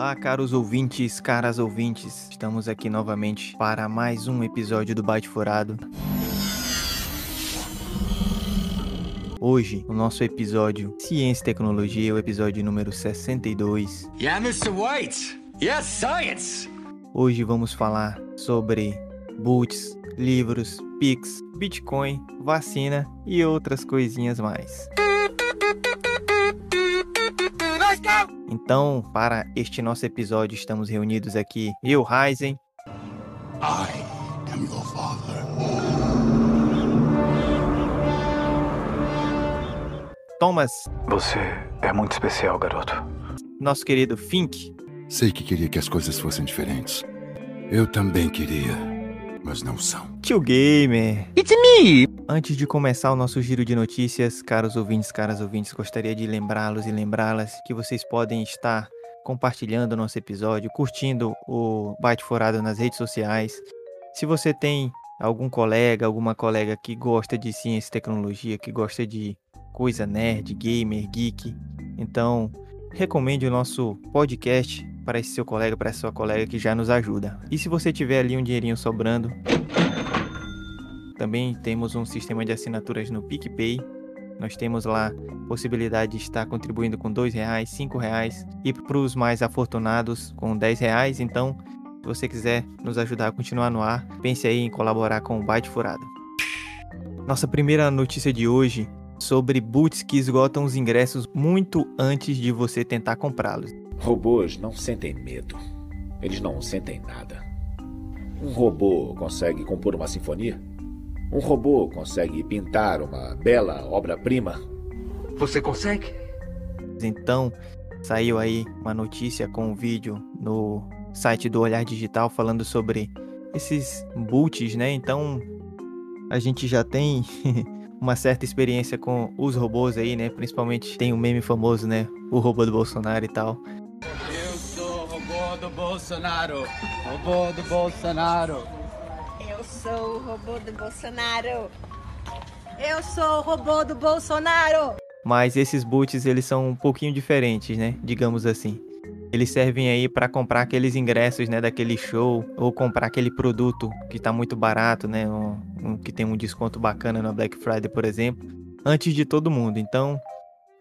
Olá, caros ouvintes, caras ouvintes. Estamos aqui novamente para mais um episódio do Byte Furado. Hoje, o nosso episódio Ciência e Tecnologia, o episódio número 62. Yeah, Mr. White. Yes, science. Hoje vamos falar sobre boots, livros, Pix, Bitcoin, vacina e outras coisinhas mais. Então, para este nosso episódio, estamos reunidos aqui, eu, Ryzen. I am your father. Thomas, Você é muito especial, garoto. nosso querido Fink, Sei que queria que as coisas fossem diferentes. Eu também queria, mas não são. Tio Gamer. It's me. Antes de começar o nosso giro de notícias, caros ouvintes, caras ouvintes, gostaria de lembrá-los e lembrá-las que vocês podem estar compartilhando o nosso episódio, curtindo o Bate Furado nas redes sociais. Se você tem algum colega, alguma colega que gosta de ciência e tecnologia, que gosta de coisa nerd, gamer, geek, então recomende o nosso podcast para esse seu colega, para essa sua colega que já nos ajuda. E se você tiver ali um dinheirinho sobrando, também temos um sistema de assinaturas no PicPay. Nós temos lá possibilidade de estar contribuindo com R$ reais, R$ reais e para os mais afortunados com R$ reais. Então, se você quiser nos ajudar a continuar no ar, pense aí em colaborar com o Byte Furado. Nossa primeira notícia de hoje sobre boots que esgotam os ingressos muito antes de você tentar comprá-los. Robôs não sentem medo. Eles não sentem nada. Um robô consegue compor uma sinfonia? Um robô consegue pintar uma bela obra-prima? Você consegue? Então, saiu aí uma notícia com um vídeo no site do Olhar Digital falando sobre esses boots, né? Então, a gente já tem uma certa experiência com os robôs aí, né? Principalmente tem um meme famoso, né? O robô do Bolsonaro e tal. Eu sou o robô do Bolsonaro. Robô do Bolsonaro. Sou o robô do Bolsonaro. Eu sou o robô do Bolsonaro. Mas esses boots, eles são um pouquinho diferentes, né? Digamos assim. Eles servem aí para comprar aqueles ingressos, né, daquele show ou comprar aquele produto que tá muito barato, né, um, um que tem um desconto bacana na Black Friday, por exemplo, antes de todo mundo. Então,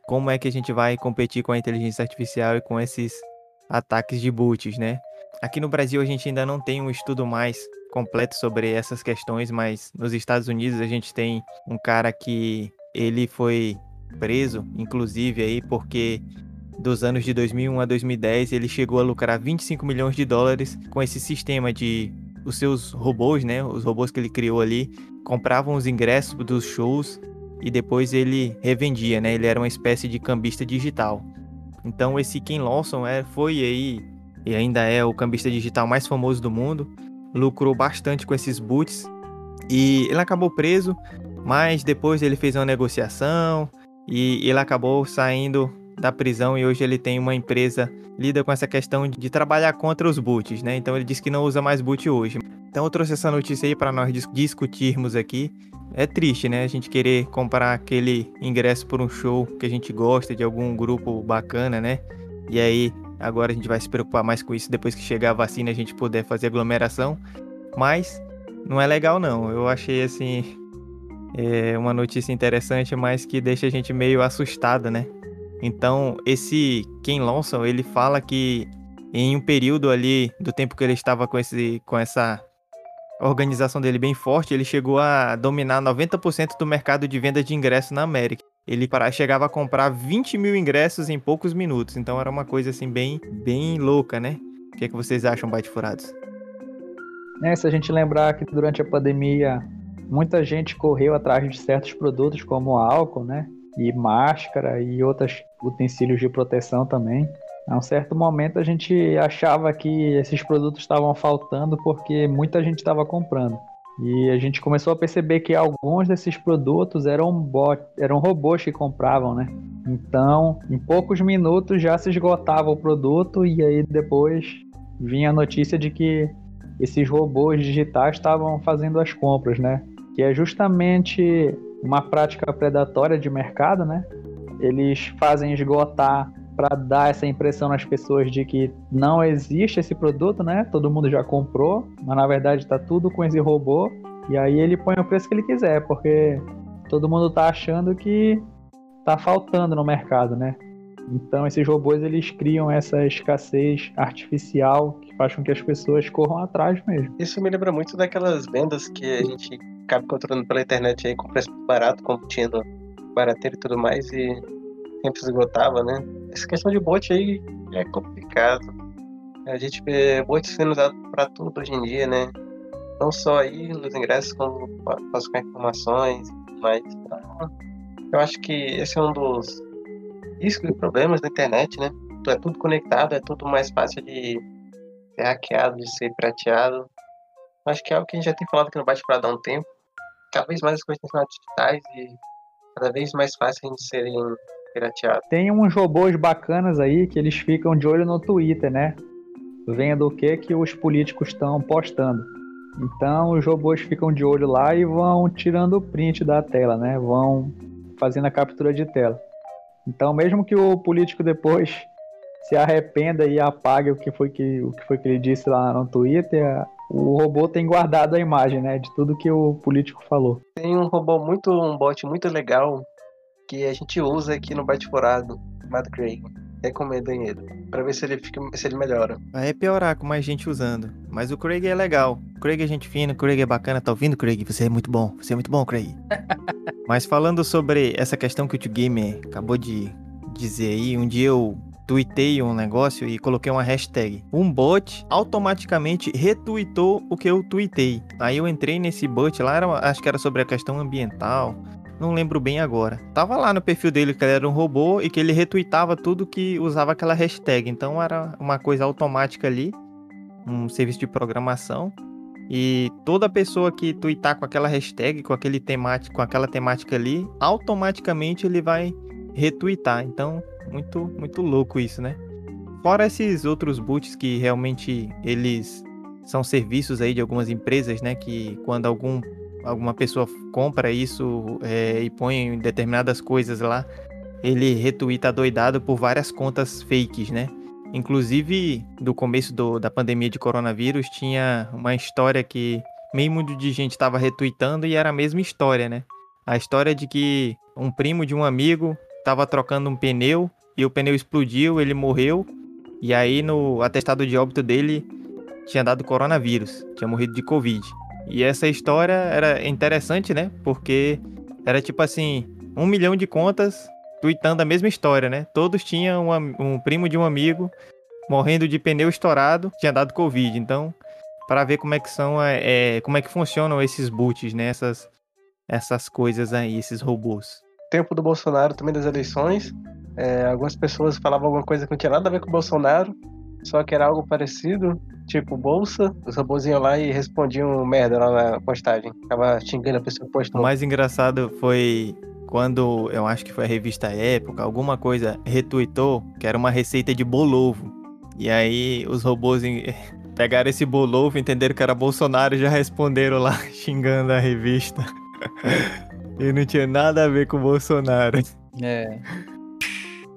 como é que a gente vai competir com a inteligência artificial e com esses ataques de boots, né? Aqui no Brasil a gente ainda não tem um estudo mais completo sobre essas questões, mas nos Estados Unidos a gente tem um cara que ele foi preso, inclusive aí porque dos anos de 2001 a 2010 ele chegou a lucrar 25 milhões de dólares com esse sistema de os seus robôs, né? Os robôs que ele criou ali compravam os ingressos dos shows e depois ele revendia, né? Ele era uma espécie de cambista digital. Então esse Ken Lawson é, foi aí e ainda é o cambista digital mais famoso do mundo. Lucrou bastante com esses boots e ele acabou preso, mas depois ele fez uma negociação e ele acabou saindo da prisão e hoje ele tem uma empresa lida com essa questão de trabalhar contra os boots, né? Então ele disse que não usa mais boot hoje. Então eu trouxe essa notícia aí para nós dis discutirmos aqui. É triste, né? A gente querer comprar aquele ingresso por um show que a gente gosta de algum grupo bacana, né? E aí agora a gente vai se preocupar mais com isso depois que chegar a vacina a gente puder fazer aglomeração. Mas não é legal não. Eu achei assim é uma notícia interessante, mas que deixa a gente meio assustada, né? Então, esse Ken Lawson, ele fala que em um período ali do tempo que ele estava com, esse, com essa organização dele bem forte, ele chegou a dominar 90% do mercado de venda de ingressos na América. Ele chegava a comprar 20 mil ingressos em poucos minutos. Então era uma coisa assim bem, bem louca, né? O que, é que vocês acham, Bate Furados? É, se a gente lembrar que durante a pandemia muita gente correu atrás de certos produtos como álcool, né? E máscara e outros utensílios de proteção também. A um certo momento a gente achava que esses produtos estavam faltando porque muita gente estava comprando. E a gente começou a perceber que alguns desses produtos eram, bot, eram robôs que compravam, né? Então, em poucos minutos já se esgotava o produto e aí depois vinha a notícia de que esses robôs digitais estavam fazendo as compras, né? Que é justamente uma prática predatória de mercado, né? Eles fazem esgotar para dar essa impressão nas pessoas de que não existe esse produto, né? Todo mundo já comprou, mas na verdade tá tudo com esse robô. E aí ele põe o preço que ele quiser, porque todo mundo tá achando que tá faltando no mercado, né? Então esses robôs eles criam essa escassez artificial que faz com que as pessoas corram atrás mesmo. Isso me lembra muito daquelas vendas que a gente acaba encontrando pela internet aí com preço barato, como barateiro e tudo mais, e sempre esgotava, né? Essa questão de bot aí é complicado. A gente vê bots sendo usado para tudo hoje em dia, né? Não só aí nos ingressos, como as com informações, mas então, eu acho que esse é um dos riscos e problemas da internet, né? É tudo conectado, é tudo mais fácil de ser hackeado, de ser prateado. Acho que é algo que a gente já tem falado aqui no Bate para dar um tempo. Cada vez mais as coisas sido digitais e cada vez mais fácil de serem pirateadas. Tem uns robôs bacanas aí que eles ficam de olho no Twitter, né? Vendo o que que os políticos estão postando. Então os robôs ficam de olho lá e vão tirando o print da tela, né? Vão fazendo a captura de tela. Então mesmo que o político depois se arrependa e apague o que foi que, o que, foi que ele disse lá no Twitter, o robô tem guardado a imagem, né, de tudo que o político falou. Tem um robô muito, um bot muito legal que a gente usa aqui no Bate Furado, chamado Craig. Recomendo ele, pra ver se ele, fica, se ele melhora. Vai piorar com mais gente usando. Mas o Craig é legal. O Craig é gente fina, o Craig é bacana. Tá ouvindo, Craig? Você é muito bom. Você é muito bom, Craig. Mas falando sobre essa questão que o Tio Gamer acabou de dizer aí, um dia eu tuitei um negócio e coloquei uma hashtag. Um bot automaticamente retweetou o que eu tuitei. Aí eu entrei nesse bot lá, era, acho que era sobre a questão ambiental. Não lembro bem agora. Tava lá no perfil dele que ele era um robô e que ele retweetava tudo que usava aquela hashtag. Então era uma coisa automática ali, um serviço de programação. E toda pessoa que tweetar com aquela hashtag, com aquele temático, com aquela temática ali, automaticamente ele vai retweetar. Então, muito muito louco isso, né? Fora esses outros boots que realmente eles são serviços aí de algumas empresas, né, que quando algum alguma pessoa compra isso é, e põe determinadas coisas lá, ele retuita doidado por várias contas fakes, né? Inclusive, do começo do, da pandemia de coronavírus, tinha uma história que meio mundo de gente estava retweetando e era a mesma história, né? A história de que um primo de um amigo estava trocando um pneu e o pneu explodiu, ele morreu. E aí no atestado de óbito dele tinha dado coronavírus, tinha morrido de Covid. E essa história era interessante, né? Porque era tipo assim, um milhão de contas tweetando a mesma história, né? Todos tinham um, primo de um amigo morrendo de pneu estourado, tinha dado Covid. Então, para ver como é que são, é, é, como é que funcionam esses boots, né? Essas, essas coisas aí, esses robôs. Tempo do Bolsonaro também das eleições. É, algumas pessoas falavam alguma coisa que não tinha nada a ver com o Bolsonaro, só que era algo parecido tipo bolsa, os robôzinhos lá e respondiam merda lá na postagem. Tava xingando a pessoa que postou. O mais engraçado foi quando eu acho que foi a revista Época, alguma coisa retweetou que era uma receita de bolovo. E aí os robôs pegaram esse bolovo, entenderam que era Bolsonaro e já responderam lá xingando a revista. e não tinha nada a ver com o Bolsonaro. É.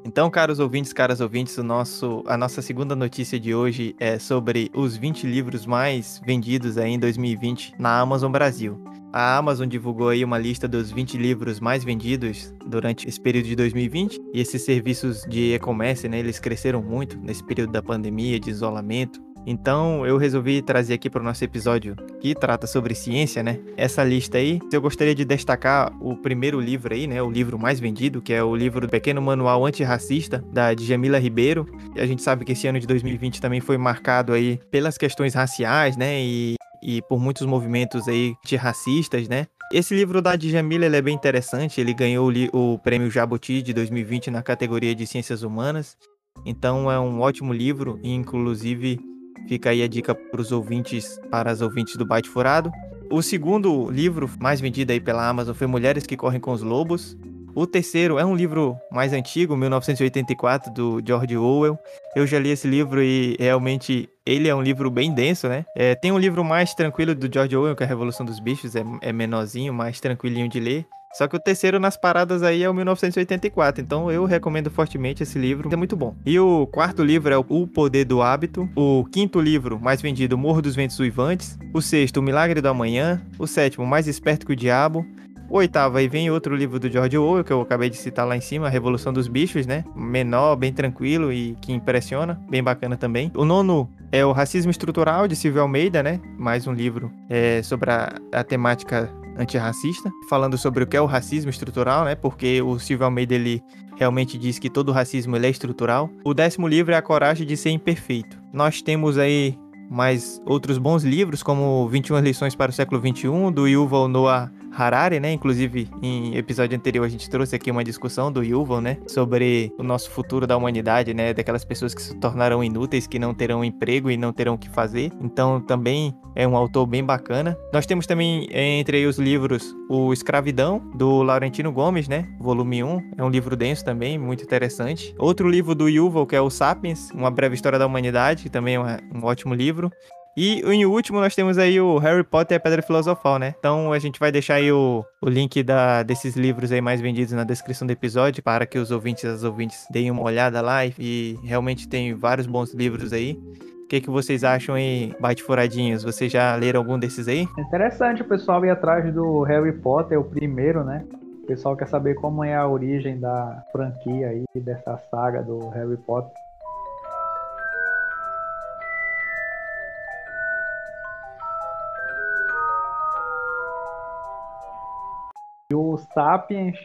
Então, caros ouvintes, caras ouvintes, o nosso, a nossa segunda notícia de hoje é sobre os 20 livros mais vendidos aí em 2020 na Amazon Brasil. A Amazon divulgou aí uma lista dos 20 livros mais vendidos durante esse período de 2020 e esses serviços de e-commerce, né, eles cresceram muito nesse período da pandemia, de isolamento. Então eu resolvi trazer aqui para o nosso episódio que trata sobre ciência, né? Essa lista aí. Eu gostaria de destacar o primeiro livro aí, né? O livro mais vendido, que é o livro Pequeno Manual Antirracista, da Djamila Ribeiro. A gente sabe que esse ano de 2020 também foi marcado aí pelas questões raciais, né? E, e por muitos movimentos aí antirracistas, né? Esse livro da Djamila é bem interessante. Ele ganhou o, o prêmio Jabuti de 2020 na categoria de Ciências Humanas. Então é um ótimo livro, inclusive Fica aí a dica para os ouvintes, para as ouvintes do Byte Furado. O segundo livro mais vendido aí pela Amazon foi Mulheres que Correm com os Lobos. O terceiro é um livro mais antigo, 1984, do George Orwell. Eu já li esse livro e realmente ele é um livro bem denso, né? É, tem um livro mais tranquilo do George Orwell, que é a Revolução dos Bichos, é, é menorzinho, mais tranquilinho de ler. Só que o terceiro nas paradas aí é o 1984. Então eu recomendo fortemente esse livro, é muito bom. E o quarto livro é O Poder do Hábito. O quinto livro, mais vendido, Morro dos Ventos Uivantes. O sexto, O Milagre do Amanhã. O sétimo, Mais Esperto que o Diabo. O oitavo, aí vem outro livro do George Orwell, que eu acabei de citar lá em cima, A Revolução dos Bichos, né? Menor, bem tranquilo e que impressiona, bem bacana também. O nono é o Racismo Estrutural, de Silvio Almeida, né? Mais um livro é, sobre a, a temática antirracista, falando sobre o que é o racismo estrutural, né? Porque o Silvio Almeida, ele realmente diz que todo racismo ele é estrutural. O décimo livro é A Coragem de Ser Imperfeito. Nós temos aí mais outros bons livros, como 21 Lições para o Século XXI, do Yuval Noah Harari, né? Inclusive, em episódio anterior a gente trouxe aqui uma discussão do Yuval, né? Sobre o nosso futuro da humanidade, né? Daquelas pessoas que se tornarão inúteis, que não terão emprego e não terão o que fazer. Então, também é um autor bem bacana. Nós temos também, entre os livros, o Escravidão, do Laurentino Gomes, né? Volume 1. É um livro denso também, muito interessante. Outro livro do Yuval, que é o Sapiens, Uma Breve História da Humanidade, que também é um ótimo livro. E em último nós temos aí o Harry Potter e a Pedra Filosofal, né? Então a gente vai deixar aí o, o link da, desses livros aí mais vendidos na descrição do episódio para que os ouvintes e as ouvintes deem uma olhada lá e, e realmente tem vários bons livros aí. O que, que vocês acham aí, Bate Furadinhos? Vocês já leram algum desses aí? Interessante o pessoal ir atrás do Harry Potter, o primeiro, né? O pessoal quer saber como é a origem da franquia aí, dessa saga do Harry Potter. E o Sapiens,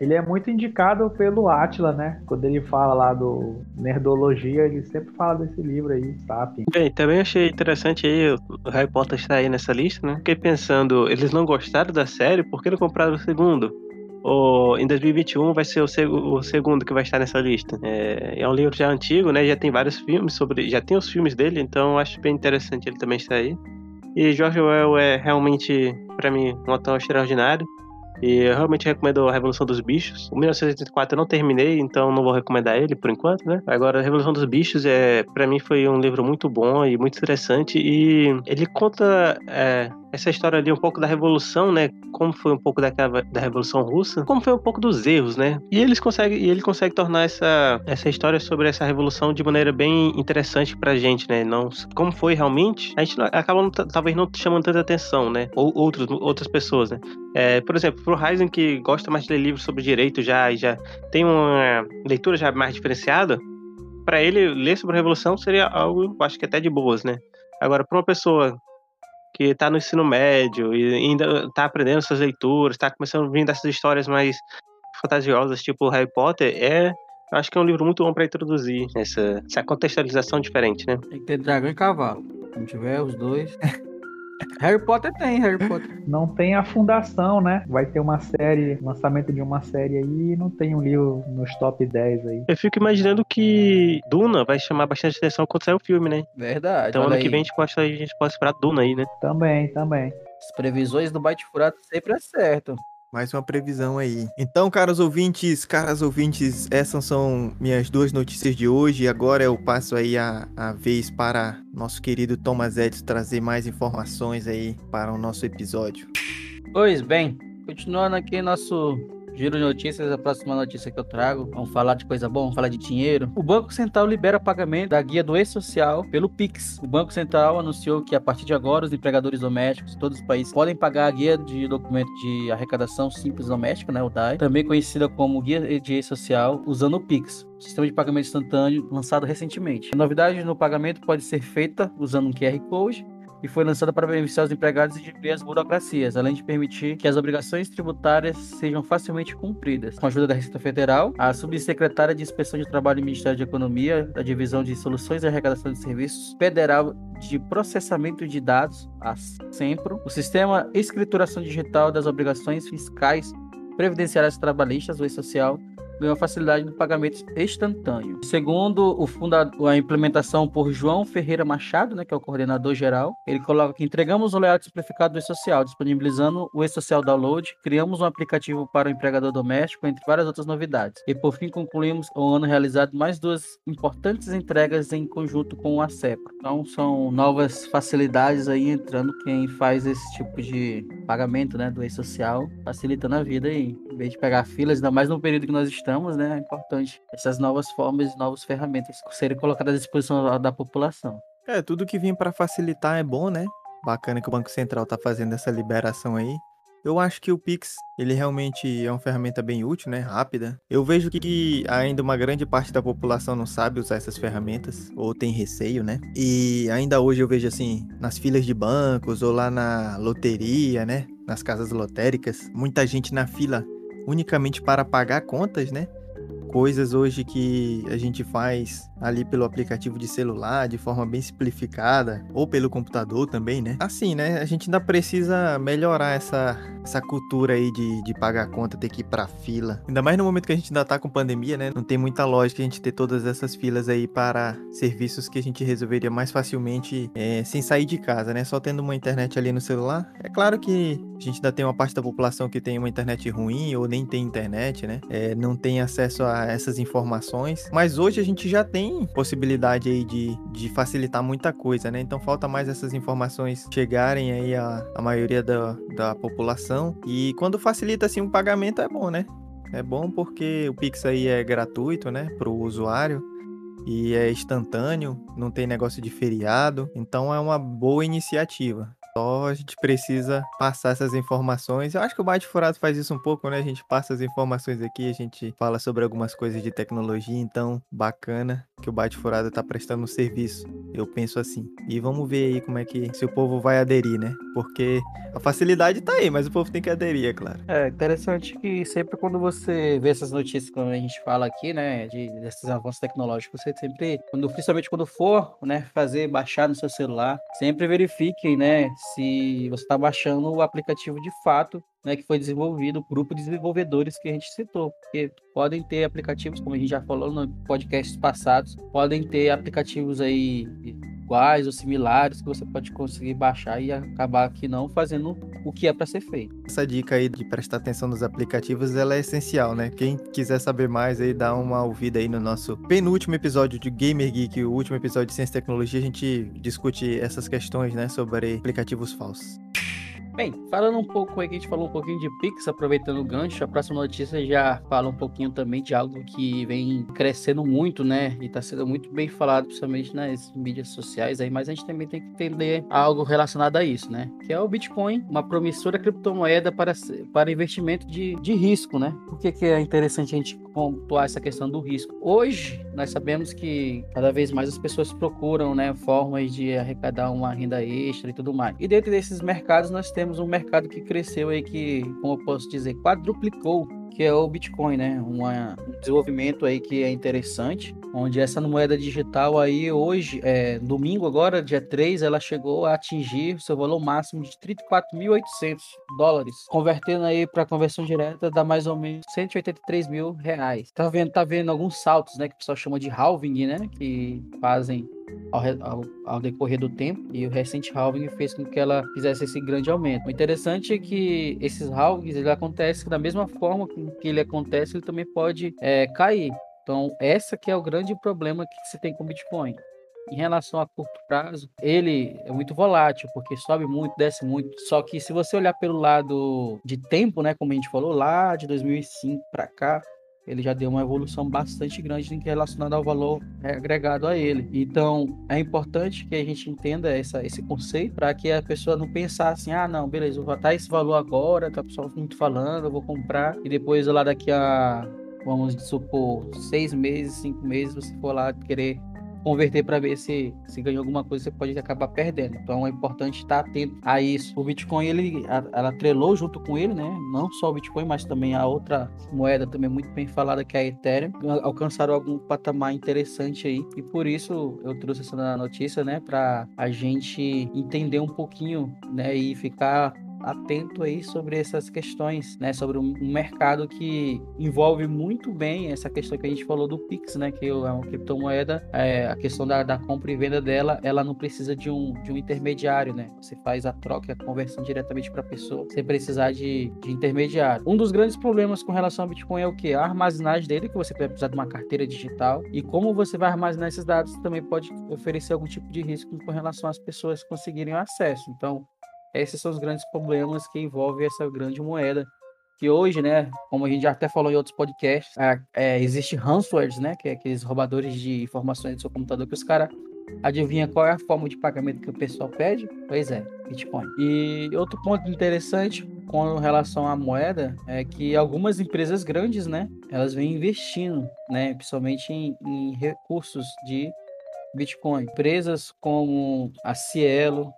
ele é muito indicado pelo Atila, né? Quando ele fala lá do Nerdologia, ele sempre fala desse livro aí, Sapiens. Bem, também achei interessante aí o Harry Potter estar aí nessa lista, né? Fiquei pensando, eles não gostaram da série, por que não compraram o segundo? Ou em 2021 vai ser o, seg o segundo que vai estar nessa lista. É, é, um livro já antigo, né? Já tem vários filmes sobre. Já tem os filmes dele, então acho bem interessante ele também estar aí. E George Orwell é realmente, para mim, um autor extraordinário. E eu realmente recomendo a Revolução dos Bichos. O 1984 eu não terminei, então não vou recomendar ele por enquanto, né? Agora, a Revolução dos Bichos, é, para mim, foi um livro muito bom e muito interessante. E ele conta é, essa história ali um pouco da revolução, né? Como foi um pouco daquela, da revolução russa, como foi um pouco dos erros, né? E eles conseguem, e ele consegue tornar essa, essa história sobre essa revolução de maneira bem interessante pra gente, né? Não como foi realmente, a gente acaba não, talvez não chamando tanta atenção, né? Ou outros, outras pessoas, né? É, por exemplo, pro Ryzen que gosta mais de ler livros sobre direito já e já tem uma leitura já mais diferenciada, para ele ler sobre a revolução seria algo, acho que até de boas, né? Agora, para uma pessoa que está no ensino médio e ainda está aprendendo suas leituras, está começando a vir dessas histórias mais fantasiosas, tipo Harry Potter, é acho que é um livro muito bom para introduzir essa, essa contextualização diferente, né? Tem que ter dragão e cavalo. Se não tiver os dois. Harry Potter tem, Harry Potter. Não tem a fundação, né? Vai ter uma série, lançamento de uma série aí e não tem um livro nos top 10 aí. Eu fico imaginando que Duna vai chamar bastante atenção quando sair o filme, né? Verdade. Então ano aí. que vem a gente, pode, a gente pode esperar Duna aí, né? Também, também. As previsões do Bate Furado sempre acertam. Mais uma previsão aí. Então, caros ouvintes, caras ouvintes, essas são minhas duas notícias de hoje. Agora eu passo aí a, a vez para nosso querido Thomas Edson trazer mais informações aí para o nosso episódio. Pois bem, continuando aqui nosso Giro notícias, a próxima notícia que eu trago. Vamos falar de coisa boa, vamos falar de dinheiro. O Banco Central libera pagamento da guia do e-social pelo Pix. O Banco Central anunciou que a partir de agora os empregadores domésticos de todos os países podem pagar a guia de documento de arrecadação simples doméstica, né, o DAI, também conhecida como guia de e-social, usando o Pix sistema de pagamento instantâneo lançado recentemente. A novidade no pagamento pode ser feita usando um QR Code e foi lançada para beneficiar os empregados e diminuir as burocracias, além de permitir que as obrigações tributárias sejam facilmente cumpridas. Com a ajuda da Receita Federal, a subsecretária de Inspeção de Trabalho do Ministério de Economia, da Divisão de Soluções e Arrecadação de Serviços Federal de Processamento de Dados, a SEMPRO, o Sistema Escrituração Digital das Obrigações Fiscais Previdenciárias Trabalhistas, o E-Social, ganhou facilidade no pagamento instantâneo. Segundo o fundador, a implementação por João Ferreira Machado, né, que é o coordenador geral, ele coloca que entregamos o layout simplificado do e-social, disponibilizando o e-social download, criamos um aplicativo para o empregador doméstico, entre várias outras novidades. E por fim concluímos o ano realizado mais duas importantes entregas em conjunto com a CEPA. Então são novas facilidades aí entrando quem faz esse tipo de pagamento, né, do e-social, facilitando a vida aí. Em vez de pegar filas, ainda mais no período que nós estamos, né, é importante essas novas formas novas ferramentas serem colocadas à disposição da população. É, tudo que vem para facilitar é bom, né? Bacana que o Banco Central tá fazendo essa liberação aí. Eu acho que o Pix, ele realmente é uma ferramenta bem útil, né? Rápida. Eu vejo que ainda uma grande parte da população não sabe usar essas ferramentas, ou tem receio, né? E ainda hoje eu vejo assim, nas filas de bancos, ou lá na loteria, né? Nas casas lotéricas, muita gente na fila unicamente para pagar contas, né? Coisas hoje que a gente faz ali pelo aplicativo de celular, de forma bem simplificada, ou pelo computador também, né? Assim, né? A gente ainda precisa melhorar essa, essa cultura aí de, de pagar a conta, ter que ir pra fila. Ainda mais no momento que a gente ainda tá com pandemia, né? Não tem muita lógica a gente ter todas essas filas aí para serviços que a gente resolveria mais facilmente é, sem sair de casa, né? Só tendo uma internet ali no celular. É claro que a gente ainda tem uma parte da população que tem uma internet ruim ou nem tem internet, né? É, não tem acesso a essas informações. Mas hoje a gente já tem possibilidade aí de, de facilitar muita coisa, né? Então falta mais essas informações chegarem aí à, à maioria da, da população. E quando facilita assim o pagamento é bom, né? É bom porque o Pix aí é gratuito, né, para o usuário e é instantâneo, não tem negócio de feriado, então é uma boa iniciativa. Só a gente precisa passar essas informações. Eu acho que o Bate Furado faz isso um pouco, né? A gente passa as informações aqui, a gente fala sobre algumas coisas de tecnologia, então bacana que o Bate Furado tá prestando um serviço. Eu penso assim. E vamos ver aí como é que se o povo vai aderir, né? Porque a facilidade tá aí, mas o povo tem que aderir, é claro. É interessante que sempre quando você vê essas notícias quando a gente fala aqui, né, de desses avanços tecnológicos, você sempre, quando principalmente quando for, né, fazer baixar no seu celular, sempre verifiquem, né, se você está baixando o aplicativo de fato, né, que foi desenvolvido, o grupo de desenvolvedores que a gente citou. Porque podem ter aplicativos, como a gente já falou no podcasts passados, podem ter aplicativos aí iguais ou similares que você pode conseguir baixar e acabar aqui não fazendo o que é para ser feito. Essa dica aí de prestar atenção nos aplicativos, ela é essencial, né? Quem quiser saber mais aí, dá uma ouvida aí no nosso penúltimo episódio de Gamer Geek, o último episódio de Ciência e Tecnologia, a gente discute essas questões, né, sobre aplicativos falsos. Bem, falando um pouco aí, que a gente falou um pouquinho de Pix, aproveitando o gancho, a próxima notícia já fala um pouquinho também de algo que vem crescendo muito, né? E tá sendo muito bem falado, principalmente nas mídias sociais aí, mas a gente também tem que entender algo relacionado a isso, né? Que é o Bitcoin, uma promissora criptomoeda para, para investimento de, de risco, né? Por que, que é interessante a gente pontuar essa questão do risco? Hoje, nós sabemos que cada vez mais as pessoas procuram, né, formas de arrecadar uma renda extra e tudo mais. E dentro desses mercados nós temos temos um mercado que cresceu aí que, como eu posso dizer, quadruplicou que é o Bitcoin, né? Um desenvolvimento aí que é interessante, onde essa moeda digital aí hoje, é, domingo agora, dia 3, ela chegou a atingir seu valor máximo de 34.800 dólares, convertendo aí para conversão direta dá mais ou menos 183 mil reais. Tá vendo, tá vendo alguns saltos, né? Que o pessoal chama de halving, né? Que fazem ao, ao, ao, decorrer do tempo e o recente halving fez com que ela fizesse esse grande aumento. O interessante é que esses halvings ele acontece da mesma forma que ele acontece, ele também pode é, cair. Então, essa que é o grande problema que se tem com o Bitcoin. Em relação a curto prazo, ele é muito volátil, porque sobe muito, desce muito. Só que se você olhar pelo lado de tempo, né, como a gente falou, lá de 2005 para cá, ele já deu uma evolução bastante grande em relacionado ao valor agregado a ele. Então, é importante que a gente entenda essa, esse conceito para que a pessoa não pense assim, ah, não, beleza, vou botar esse valor agora, tá pessoal muito falando, eu vou comprar, e depois lá daqui a, vamos supor, seis meses, cinco meses, você for lá querer converter para ver se, se ganhou alguma coisa, você pode acabar perdendo. Então é importante estar atento a isso. O Bitcoin, ele, ela atrelou junto com ele, né? Não só o Bitcoin, mas também a outra moeda também muito bem falada, que é a Ethereum, alcançaram algum patamar interessante aí. E por isso eu trouxe essa notícia, né? Para a gente entender um pouquinho, né? E ficar atento aí sobre essas questões, né? Sobre um mercado que envolve muito bem essa questão que a gente falou do Pix, né? Que é uma criptomoeda, é, a questão da, da, compra e venda dela, ela não precisa de um, de um intermediário, né? Você faz a troca, a conversão diretamente para a pessoa, sem precisar de, de intermediário. Um dos grandes problemas com relação ao Bitcoin é o que? A armazenagem dele, que você vai precisar de uma carteira digital. E como você vai armazenar esses dados, também pode oferecer algum tipo de risco com relação às pessoas conseguirem acesso. Então, esses são os grandes problemas que envolvem essa grande moeda. Que hoje, né, como a gente já até falou em outros podcasts, é, é, existe ransomwares, né, que é aqueles roubadores de informações do seu computador que os caras adivinha qual é a forma de pagamento que o pessoal pede? Pois é, Bitcoin. E outro ponto interessante com relação à moeda é que algumas empresas grandes, né, elas vêm investindo, né, principalmente em, em recursos de Bitcoin. Empresas como a Cielo,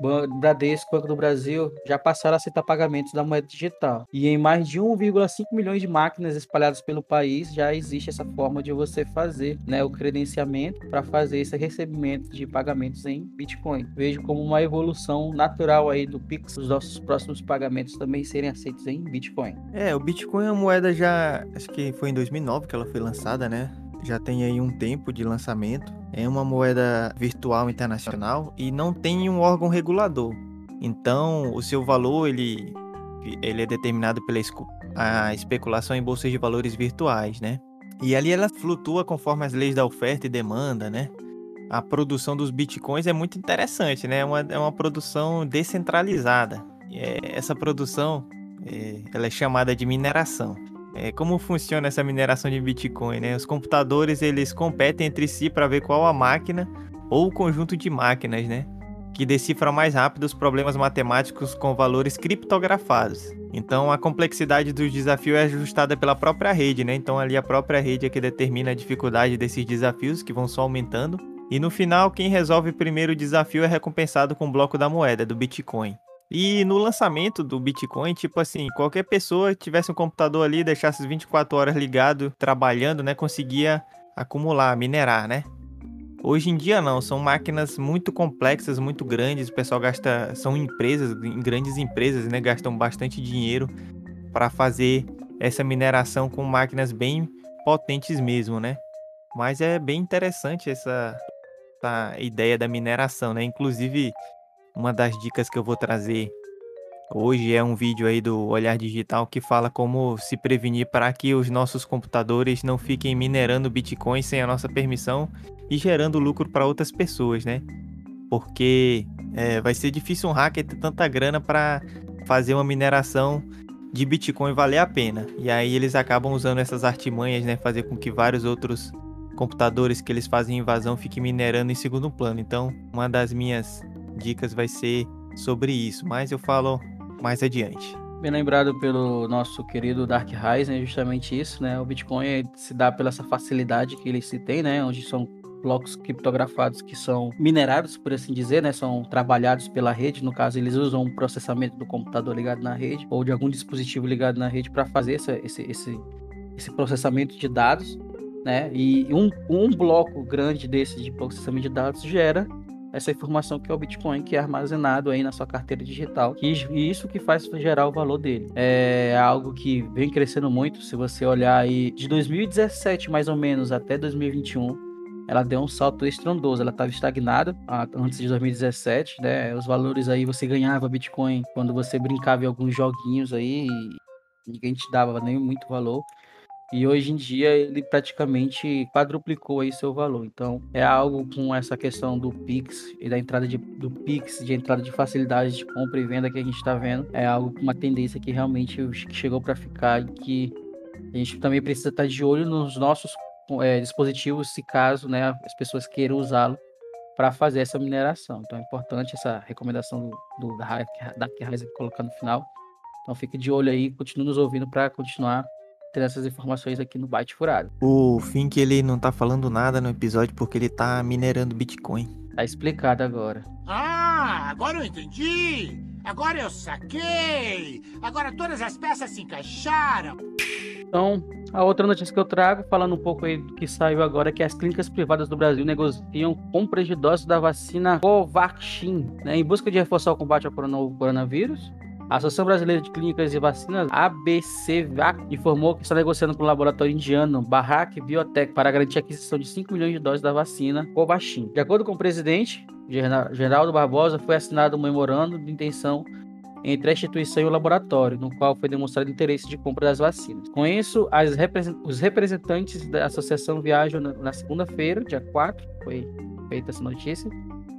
Bradesco, Banco do Brasil já passaram a aceitar pagamentos da moeda digital. E em mais de 1,5 milhões de máquinas espalhadas pelo país já existe essa forma de você fazer né, o credenciamento para fazer esse recebimento de pagamentos em Bitcoin. Vejo como uma evolução natural aí do Pix, os nossos próximos pagamentos também serem aceitos em Bitcoin. É, o Bitcoin é uma moeda já, acho que foi em 2009 que ela foi lançada, né? Já tem aí um tempo de lançamento é uma moeda virtual internacional e não tem um órgão regulador. Então, o seu valor ele, ele é determinado pela a especulação em bolsas de valores virtuais, né? E ali ela flutua conforme as leis da oferta e demanda, né? A produção dos bitcoins é muito interessante, né? É uma, é uma produção descentralizada. É, essa produção é, ela é chamada de mineração. É, como funciona essa mineração de Bitcoin, né? Os computadores eles competem entre si para ver qual a máquina ou o conjunto de máquinas, né? Que decifra mais rápido os problemas matemáticos com valores criptografados. Então a complexidade do desafio é ajustada pela própria rede, né? Então ali a própria rede é que determina a dificuldade desses desafios que vão só aumentando. E no final, quem resolve primeiro o desafio é recompensado com o bloco da moeda, do Bitcoin. E no lançamento do Bitcoin, tipo assim, qualquer pessoa tivesse um computador ali, deixasse 24 horas ligado, trabalhando, né, conseguia acumular, minerar, né? Hoje em dia não, são máquinas muito complexas, muito grandes, o pessoal gasta, são empresas, grandes empresas, né, gastam bastante dinheiro para fazer essa mineração com máquinas bem potentes mesmo, né? Mas é bem interessante essa, essa ideia da mineração, né? Inclusive, uma das dicas que eu vou trazer hoje é um vídeo aí do Olhar Digital que fala como se prevenir para que os nossos computadores não fiquem minerando Bitcoin sem a nossa permissão e gerando lucro para outras pessoas, né? Porque é, vai ser difícil um hacker ter tanta grana para fazer uma mineração de Bitcoin valer a pena. E aí eles acabam usando essas artimanhas, né? Fazer com que vários outros computadores que eles fazem invasão fiquem minerando em segundo plano. Então, uma das minhas dicas vai ser sobre isso, mas eu falo mais adiante. Bem lembrado pelo nosso querido Dark Rise, é justamente isso, né? O Bitcoin se dá pela essa facilidade que ele se tem, né? Onde são blocos criptografados que são minerados, por assim dizer, né? São trabalhados pela rede. No caso, eles usam um processamento do computador ligado na rede ou de algum dispositivo ligado na rede para fazer essa, esse, esse, esse processamento de dados, né? E um, um bloco grande desse de processamento de dados gera essa informação que é o Bitcoin, que é armazenado aí na sua carteira digital. E isso que faz gerar o valor dele. É algo que vem crescendo muito. Se você olhar aí de 2017 mais ou menos até 2021, ela deu um salto estrondoso. Ela estava estagnada antes de 2017, né? Os valores aí você ganhava Bitcoin quando você brincava em alguns joguinhos aí ninguém te dava nem muito valor. E hoje em dia ele praticamente quadruplicou aí seu valor. Então é algo com essa questão do Pix e da entrada de, do Pix, de entrada de facilidade de compra e venda que a gente está vendo, é algo uma tendência que realmente chegou para ficar e que a gente também precisa estar de olho nos nossos é, dispositivos, se caso né, as pessoas queiram usá-lo para fazer essa mineração. Então é importante essa recomendação do, do da Dark Rise colocar no final. Então fique de olho aí, continue nos ouvindo para continuar tendo essas informações aqui no Byte Furado. O Fink, ele não tá falando nada no episódio porque ele tá minerando Bitcoin. Tá explicado agora. Ah, agora eu entendi! Agora eu saquei! Agora todas as peças se encaixaram! Então, a outra notícia que eu trago, falando um pouco aí do que saiu agora, é que as clínicas privadas do Brasil negociam compras de doses da vacina Covaxin, né, em busca de reforçar o combate ao coronavírus A Associação Brasileira de Clínicas e Vacinas, ABCVAC, informou que está negociando com o laboratório indiano Bharat Biotech para garantir a aquisição de 5 milhões de doses da vacina Covaxin. De acordo com o presidente, Geraldo Barbosa, foi assinado um memorando de intenção entre a instituição e o laboratório, no qual foi demonstrado interesse de compra das vacinas. Com isso, represent os representantes da associação viajam na, na segunda-feira, dia 4, foi feita essa notícia,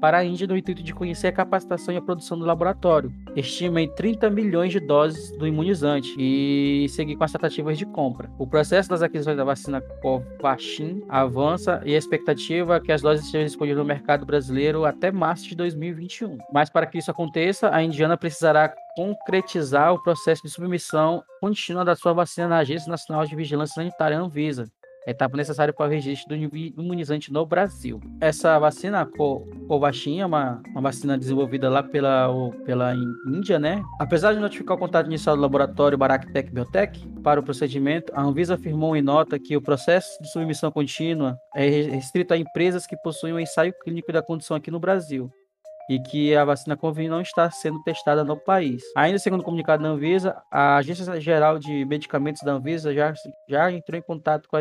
para a Índia no intuito de conhecer a capacitação e a produção do laboratório. Estima em 30 milhões de doses do imunizante e seguir com as tratativas de compra. O processo das aquisições da vacina Covaxin avança e a expectativa é que as doses estejam disponíveis no mercado brasileiro até março de 2021. Mas para que isso aconteça, a indiana precisará concretizar o processo de submissão contínua da sua vacina na Agência Nacional de Vigilância Sanitária Anvisa, etapa necessária para o registro do imunizante no Brasil. Essa vacina, a Covaxin, é uma, uma vacina desenvolvida lá pela, pela Índia, né? Apesar de notificar o contato inicial do laboratório Bharat Biotech para o procedimento, a Anvisa afirmou em nota que o processo de submissão contínua é restrito a empresas que possuem um ensaio clínico da condição aqui no Brasil e que a vacina Covid não está sendo testada no país. Ainda segundo o comunicado da Anvisa, a Agência Geral de Medicamentos da Anvisa já, já entrou em contato com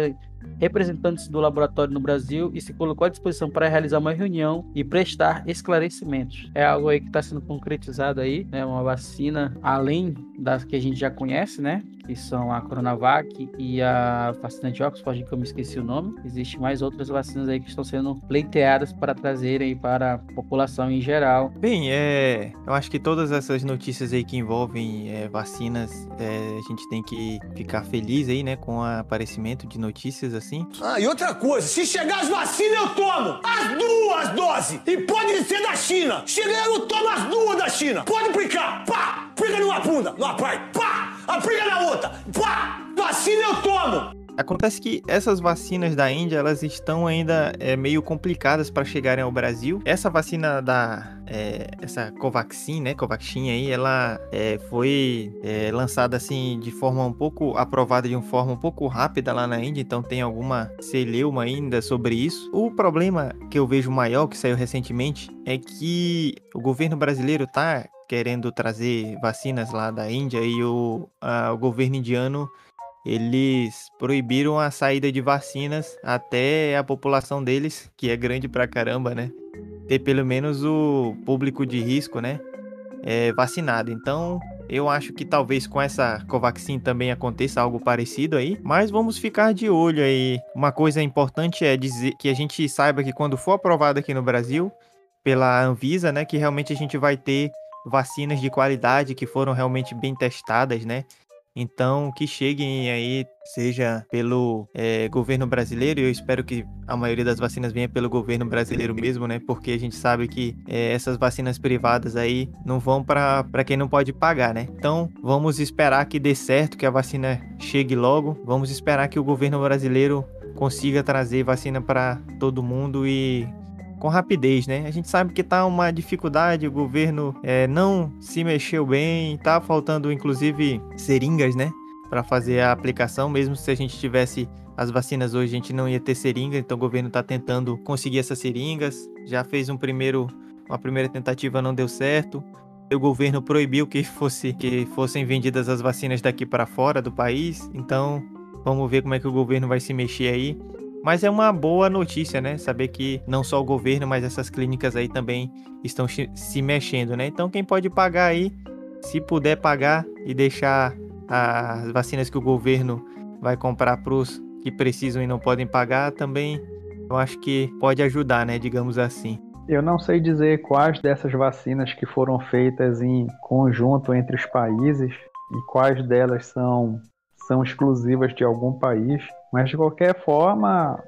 representantes do laboratório no Brasil e se colocou à disposição para realizar uma reunião e prestar esclarecimentos. É algo aí que está sendo concretizado aí, né? Uma vacina além das que a gente já conhece, né? Que são a Coronavac e a vacina de Oxford, que eu me esqueci o nome. Existem mais outras vacinas aí que estão sendo pleiteadas para trazerem para a população em geral. Bem, é, eu acho que todas essas notícias aí que envolvem é, vacinas, é, a gente tem que ficar feliz aí, né, com o aparecimento de notícias assim. Ah, e outra coisa, se chegar as vacinas eu tomo as duas doses e pode ser da China. Chegar eu tomo as duas da China. Pode aplicar, pá, aplica numa bunda, numa parte, pá, aplica na outra, pá, vacina eu tomo. Acontece que essas vacinas da Índia, elas estão ainda é, meio complicadas para chegarem ao Brasil. Essa vacina da é, essa Covaxin, né, Covaxin aí, ela é, foi é, lançada assim de forma um pouco aprovada de uma forma um pouco rápida lá na Índia, então tem alguma celeuma ainda sobre isso. O problema que eu vejo maior que saiu recentemente é que o governo brasileiro tá querendo trazer vacinas lá da Índia e o, a, o governo indiano eles proibiram a saída de vacinas até a população deles, que é grande pra caramba, né? Ter pelo menos o público de risco, né? É, vacinado. Então, eu acho que talvez com essa Covaxin também aconteça algo parecido aí, mas vamos ficar de olho aí. Uma coisa importante é dizer que a gente saiba que quando for aprovado aqui no Brasil pela Anvisa, né, que realmente a gente vai ter vacinas de qualidade que foram realmente bem testadas, né? Então, que cheguem aí, seja pelo é, governo brasileiro, eu espero que a maioria das vacinas venha pelo governo brasileiro mesmo, né? Porque a gente sabe que é, essas vacinas privadas aí não vão para quem não pode pagar, né? Então, vamos esperar que dê certo, que a vacina chegue logo. Vamos esperar que o governo brasileiro consiga trazer vacina para todo mundo e com rapidez, né? A gente sabe que tá uma dificuldade, o governo é, não se mexeu bem, tá faltando inclusive seringas, né? Para fazer a aplicação, mesmo se a gente tivesse as vacinas hoje, a gente não ia ter seringa, então o governo está tentando conseguir essas seringas. Já fez um primeiro, uma primeira tentativa, não deu certo. O governo proibiu que fosse que fossem vendidas as vacinas daqui para fora do país. Então, vamos ver como é que o governo vai se mexer aí. Mas é uma boa notícia, né? Saber que não só o governo, mas essas clínicas aí também estão se mexendo, né? Então quem pode pagar aí, se puder pagar e deixar as vacinas que o governo vai comprar para os que precisam e não podem pagar, também eu acho que pode ajudar, né? Digamos assim. Eu não sei dizer quais dessas vacinas que foram feitas em conjunto entre os países e quais delas são, são exclusivas de algum país. Mas de qualquer forma,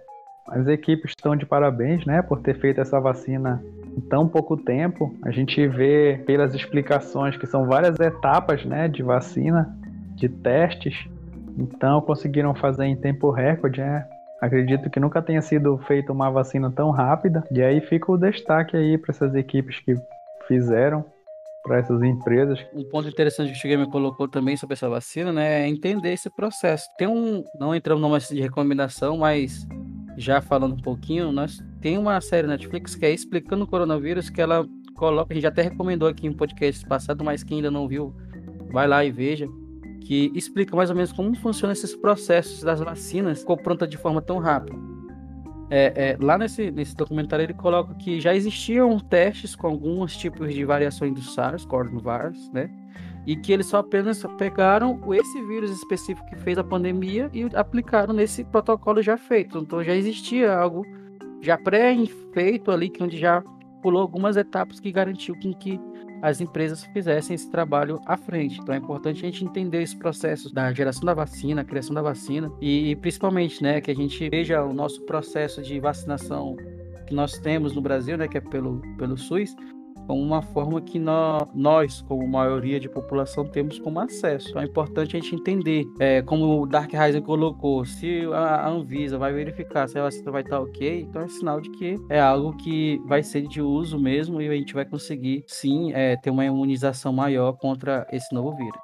as equipes estão de parabéns, né, por ter feito essa vacina em tão pouco tempo. A gente vê pelas explicações que são várias etapas, né, de vacina, de testes. Então conseguiram fazer em tempo recorde, né? Acredito que nunca tenha sido feita uma vacina tão rápida. E aí fica o destaque aí para essas equipes que fizeram para essas empresas. Um ponto interessante que o me colocou também sobre essa vacina, né, é entender esse processo. Tem um, não entramos numa de recomendação, mas já falando um pouquinho, nós tem uma série Netflix que é explicando o coronavírus que ela coloca, a gente até recomendou aqui em podcast passado, mas quem ainda não viu, vai lá e veja, que explica mais ou menos como funcionam esses processos das vacinas, ficou pronta de forma tão rápida. É, é, lá nesse, nesse documentário ele coloca que já existiam testes com alguns tipos de variações do SARS, coronavirus, né? E que eles só apenas pegaram esse vírus específico que fez a pandemia e aplicaram nesse protocolo já feito. Então já existia algo já pré-feito ali, que onde já pulou algumas etapas que garantiu que as empresas fizessem esse trabalho à frente. Então é importante a gente entender esse processo da geração da vacina, criação da vacina e principalmente, né, que a gente veja o nosso processo de vacinação que nós temos no Brasil, né, que é pelo, pelo SUS, como uma forma que nós, como maioria de população, temos como acesso. Então é importante a gente entender, é, como o Dark Rising colocou, se a Anvisa vai verificar se a vacina vai estar ok, então é sinal de que é algo que vai ser de uso mesmo e a gente vai conseguir, sim, é, ter uma imunização maior contra esse novo vírus.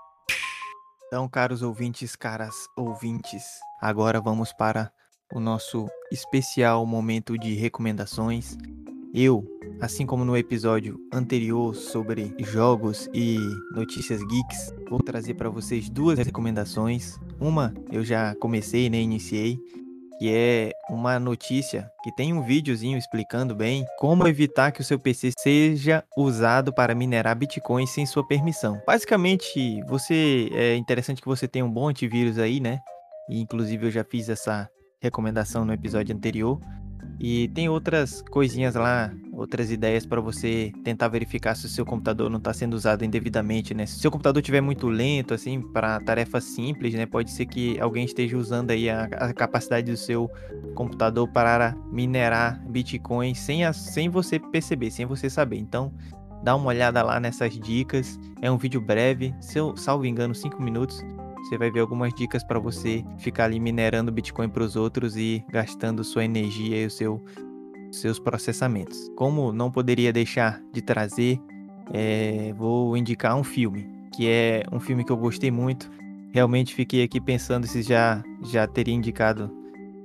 Então, caros ouvintes, caras ouvintes, agora vamos para o nosso especial momento de recomendações. Eu, assim como no episódio anterior sobre jogos e notícias geeks, vou trazer para vocês duas recomendações. Uma eu já comecei, né, iniciei, que é uma notícia que tem um videozinho explicando bem como evitar que o seu PC seja usado para minerar bitcoins sem sua permissão. Basicamente, você é interessante que você tenha um bom antivírus aí, né? E inclusive eu já fiz essa recomendação no episódio anterior e tem outras coisinhas lá, outras ideias para você tentar verificar se o seu computador não está sendo usado indevidamente, né? Se o seu computador estiver muito lento, assim, para tarefas simples, né? Pode ser que alguém esteja usando aí a, a capacidade do seu computador para minerar bitcoins sem, a, sem você perceber, sem você saber. Então, dá uma olhada lá nessas dicas. É um vídeo breve, se eu salvo engano, 5 minutos. Você vai ver algumas dicas para você ficar ali minerando Bitcoin para os outros e gastando sua energia e o seu, seus processamentos. Como não poderia deixar de trazer, é, vou indicar um filme, que é um filme que eu gostei muito. Realmente fiquei aqui pensando se já, já teria indicado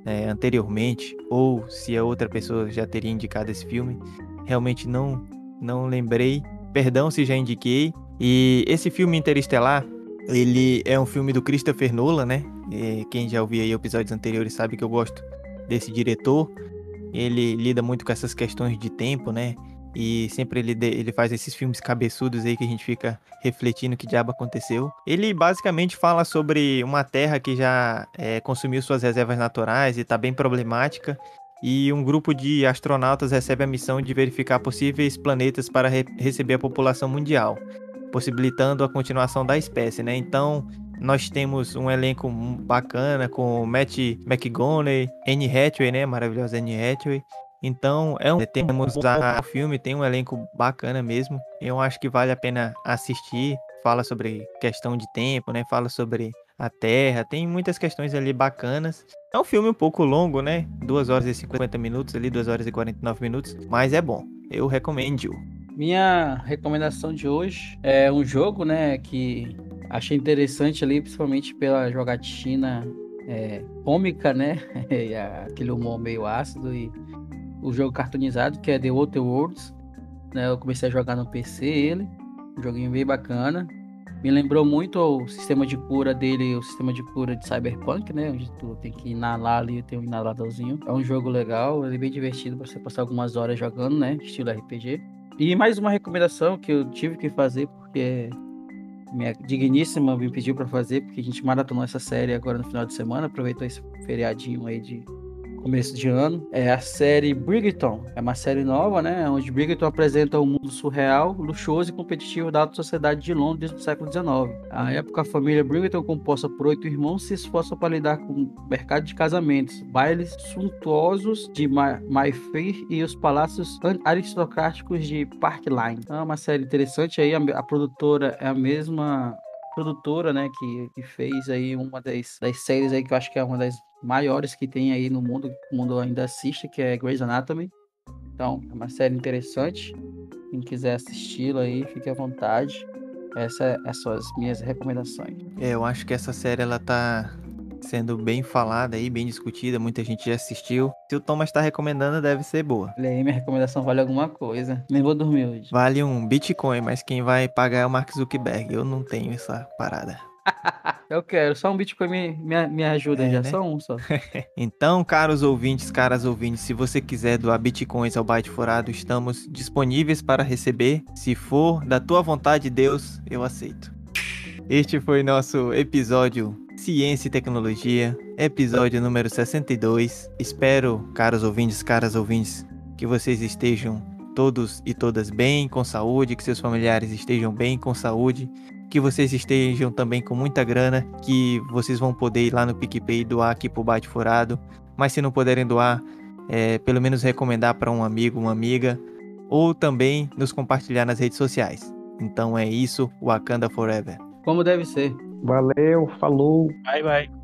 é, anteriormente ou se a outra pessoa já teria indicado esse filme. Realmente não, não lembrei. Perdão se já indiquei. E esse filme Interestelar ele é um filme do Christopher Nolan, né? E quem já ouviu aí episódios anteriores sabe que eu gosto desse diretor. Ele lida muito com essas questões de tempo, né? E sempre ele, ele faz esses filmes cabeçudos aí que a gente fica refletindo que diabo aconteceu. Ele basicamente fala sobre uma terra que já é, consumiu suas reservas naturais e está bem problemática. E um grupo de astronautas recebe a missão de verificar possíveis planetas para re receber a população mundial possibilitando a continuação da espécie, né? Então, nós temos um elenco bacana com Matt McGonagall, Anne Hathaway, né? Maravilhosa Anne Hathaway. Então, é um temos o filme, tem um elenco bacana mesmo. Eu acho que vale a pena assistir. Fala sobre questão de tempo, né? Fala sobre a Terra, tem muitas questões ali bacanas. É um filme um pouco longo, né? 2 horas e 50 minutos ali, 2 horas e 49 minutos, mas é bom. Eu recomendo. Minha recomendação de hoje é um jogo, né, que achei interessante ali, principalmente pela jogatina é, cômica, né, aquele humor meio ácido e o jogo cartoonizado que é The Outer Worlds, né, eu comecei a jogar no PC ele, um joguinho bem bacana, me lembrou muito o sistema de cura dele, o sistema de cura de Cyberpunk, né? Onde tu tem que inalar ali, tem um inaladorzinho. É um jogo legal, ele é bem divertido pra você passar algumas horas jogando, né? Estilo RPG. E mais uma recomendação que eu tive que fazer, porque minha digníssima me pediu para fazer, porque a gente maratonou essa série agora no final de semana, aproveitou esse feriadinho aí de começo de ano, é a série Bridgerton. É uma série nova, né? Onde Bridgerton apresenta um mundo surreal, luxuoso e competitivo da alta sociedade de Londres do século XIX. A época, a família Bridgerton, composta por oito irmãos, se esforça para lidar com o mercado de casamentos, bailes suntuosos de Mayfair e os palácios aristocráticos de Park Line. É uma série interessante aí, a, a produtora é a mesma produtora, né, que, que fez aí uma das, das séries aí que eu acho que é uma das maiores que tem aí no mundo, o mundo ainda assiste, que é Grey's Anatomy. Então, é uma série interessante. Quem quiser assisti-la aí, fique à vontade. Essas é, são as minhas recomendações. É, eu acho que essa série ela tá sendo bem falada aí, bem discutida, muita gente já assistiu. Se o Thomas tá recomendando, deve ser boa. Olha aí, minha recomendação vale alguma coisa. Nem vou dormir hoje. Vale um Bitcoin, mas quem vai pagar é o Mark Zuckerberg. Eu não tenho essa parada. Eu quero, só um Bitcoin me, me, me ajuda É, já, né? só um só. Então, caros ouvintes, caras ouvintes, se você quiser doar bitcoins ao Byte Furado, estamos disponíveis para receber. Se for da tua vontade, Deus, eu aceito. Este foi nosso episódio Ciência e Tecnologia, episódio número 62. Espero, caros ouvintes, caras ouvintes, que vocês estejam todos e todas bem, com saúde, que seus familiares estejam bem, com saúde, que vocês estejam também com muita grana, que vocês vão poder ir lá no PicPay doar aqui pro Bate Furado. Mas se não puderem doar, é, pelo menos recomendar para um amigo, uma amiga, ou também nos compartilhar nas redes sociais. Então é isso, Wakanda Forever. Como deve ser. Valeu, falou. Bye, bye.